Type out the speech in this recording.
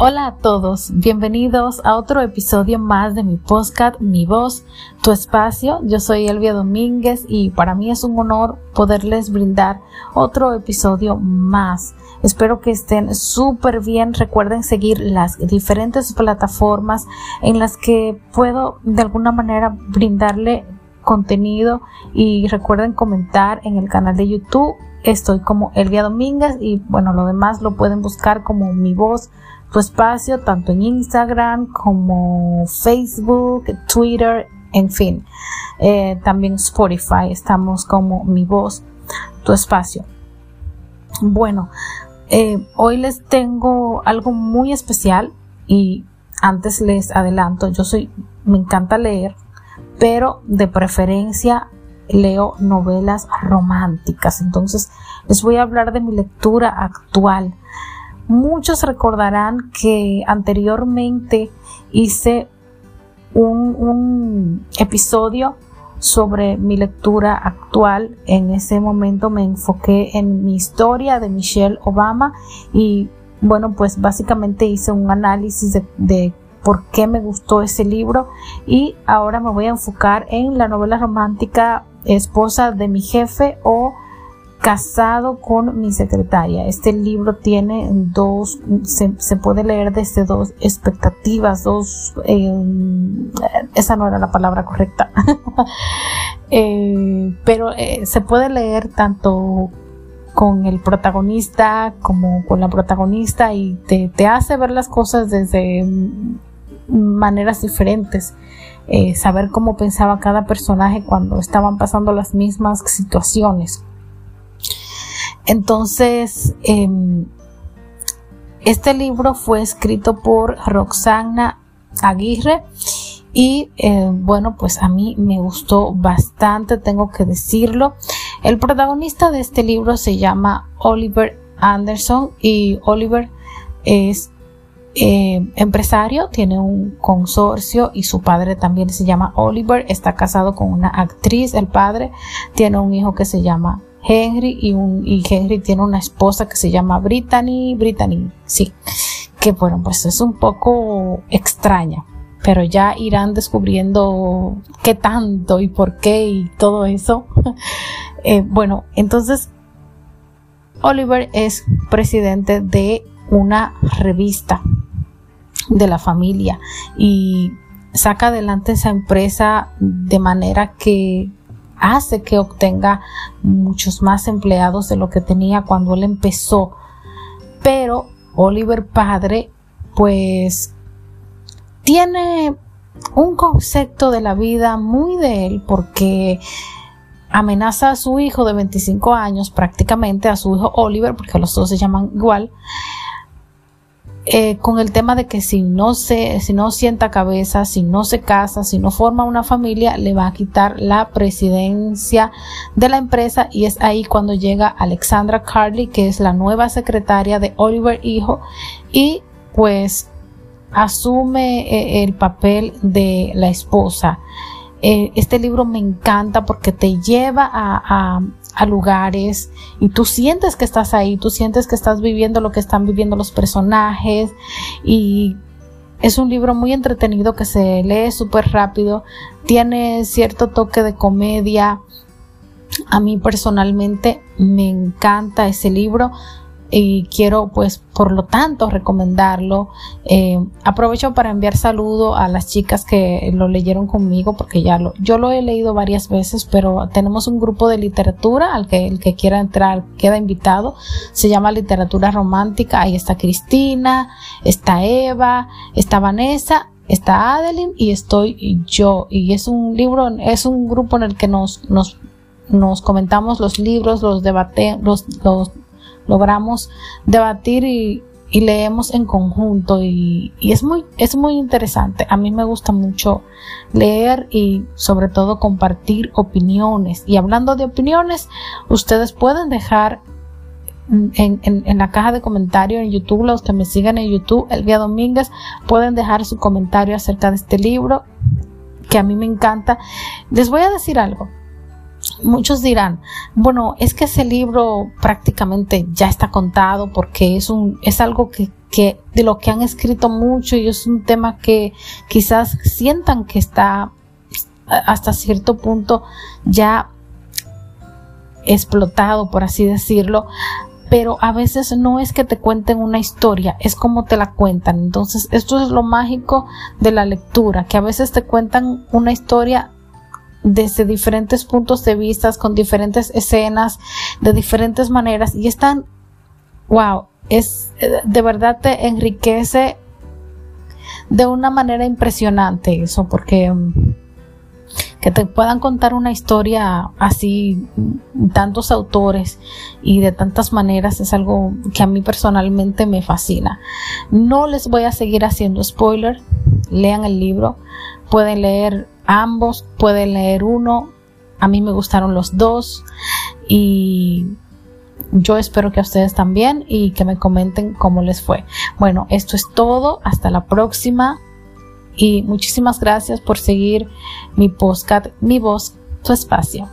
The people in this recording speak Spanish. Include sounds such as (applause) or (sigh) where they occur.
Hola a todos, bienvenidos a otro episodio más de mi podcast Mi voz, tu espacio. Yo soy Elvia Domínguez y para mí es un honor poderles brindar otro episodio más. Espero que estén súper bien. Recuerden seguir las diferentes plataformas en las que puedo de alguna manera brindarle contenido y recuerden comentar en el canal de YouTube. Estoy como Elvia Domínguez y bueno, lo demás lo pueden buscar como mi voz tu espacio tanto en Instagram como Facebook, Twitter, en fin. Eh, también Spotify, estamos como mi voz, tu espacio. Bueno, eh, hoy les tengo algo muy especial y antes les adelanto, yo soy, me encanta leer, pero de preferencia leo novelas románticas. Entonces les voy a hablar de mi lectura actual Muchos recordarán que anteriormente hice un, episodio sobre mi lectura actual. En ese momento me enfoqué en mi historia de Michelle Obama y bueno, pues básicamente hice un análisis de, de, por qué me gustó ese libro y ahora me voy a enfocar en la novela romántica Esposa de mi jefe o Casado con mi secretaria. Este libro tiene dos, se, puede leer desde dos expectativas, dos, eh, esa no era la palabra correcta, (laughs) eh, pero eh, se puede leer tanto con el protagonista como con la protagonista y te, te hace ver las cosas desde maneras diferentes. saber cómo pensaba cada personaje cuando estaban pasando las mismas situaciones. Entonces, em, este libro fue escrito por Roxana Aguirre y eh, bueno, pues a mí me gustó bastante, tengo que decirlo. El protagonista de este libro se llama Oliver Anderson y Oliver es eh, empresario, tiene un consorcio y su padre también se llama Oliver, está casado con una actriz, el padre tiene un hijo que se llama Henry y, un, y Henry tiene una esposa que se llama Brittany, Brittany, sí, que bueno, pues es un poco extraña, pero ya irán descubriendo qué tanto y por qué y todo eso. (laughs) Eh, bueno, entonces Oliver es presidente de una revista de la familia y saca adelante esa empresa de manera que hace que obtenga muchos más empleados de lo que tenía cuando él empezó. Pero Oliver padre, pues, tiene un concepto de la vida muy de él porque amenaza a su hijo de 25 años, prácticamente a su hijo Oliver, porque los dos se llaman igual, eh, con el tema de que si no se, si no sienta cabeza, si no se casa, si no forma una familia, le va a quitar la presidencia de la empresa y es ahí cuando llega Alexandra Carly, que es la nueva secretaria de Oliver Hijo y pues asume eh, el papel de la esposa. Eh, este libro me encanta porque te lleva a, a lugares y tú sientes que estás ahí, tú sientes que estás viviendo lo que están viviendo los personajes y es un libro muy entretenido que se lee súper rápido, tiene cierto toque de comedia. A mí personalmente me encanta ese libro y quiero pues por lo tanto recomendarlo. Eh, aprovecho para enviar saludo a las chicas que lo leyeron conmigo porque ya lo yo lo he leído varias veces pero tenemos un grupo de literatura al que el que quiera entrar queda invitado. Se llama literatura romántica. Ahí está Cristina está Eva está Vanessa está Adeline y estoy yo. Y es un libro es un grupo en el que nos nos nos comentamos los libros, los debate, los, los logramos debatir y, leemos en conjunto y, es muy es muy interesante a mí me gusta mucho leer y sobre todo compartir opiniones y hablando de opiniones ustedes pueden dejar en, en, la caja de comentarios en YouTube, los que me sigan en YouTube, el día Domínguez, pueden dejar su comentario acerca de este libro que a mí me encanta. Les voy a decir algo. Muchos dirán, bueno, es que ese libro prácticamente ya está contado porque es un, es algo que que de lo que han escrito mucho y es un tema que quizás sientan que está hasta cierto punto ya explotado, por así decirlo, pero a veces no es que te cuenten una historia, es como te la cuentan. Entonces, esto es lo mágico de la lectura, que a veces te cuentan una historia desde diferentes puntos de vista, con diferentes escenas, de diferentes maneras, y están, wow, es, de verdad te enriquece de una manera impresionante eso, porque que te puedan contar una historia así, tantos autores y de tantas maneras, es algo que a mí personalmente me fascina. No les voy a seguir haciendo spoiler, lean el libro, pueden leer ambos, pueden leer uno, a mí me gustaron los dos y yo espero que a ustedes también y que me comenten cómo les fue. Bueno, esto es todo. Hasta la próxima y muchísimas gracias por seguir mi podcast, mi voz, tu espacio.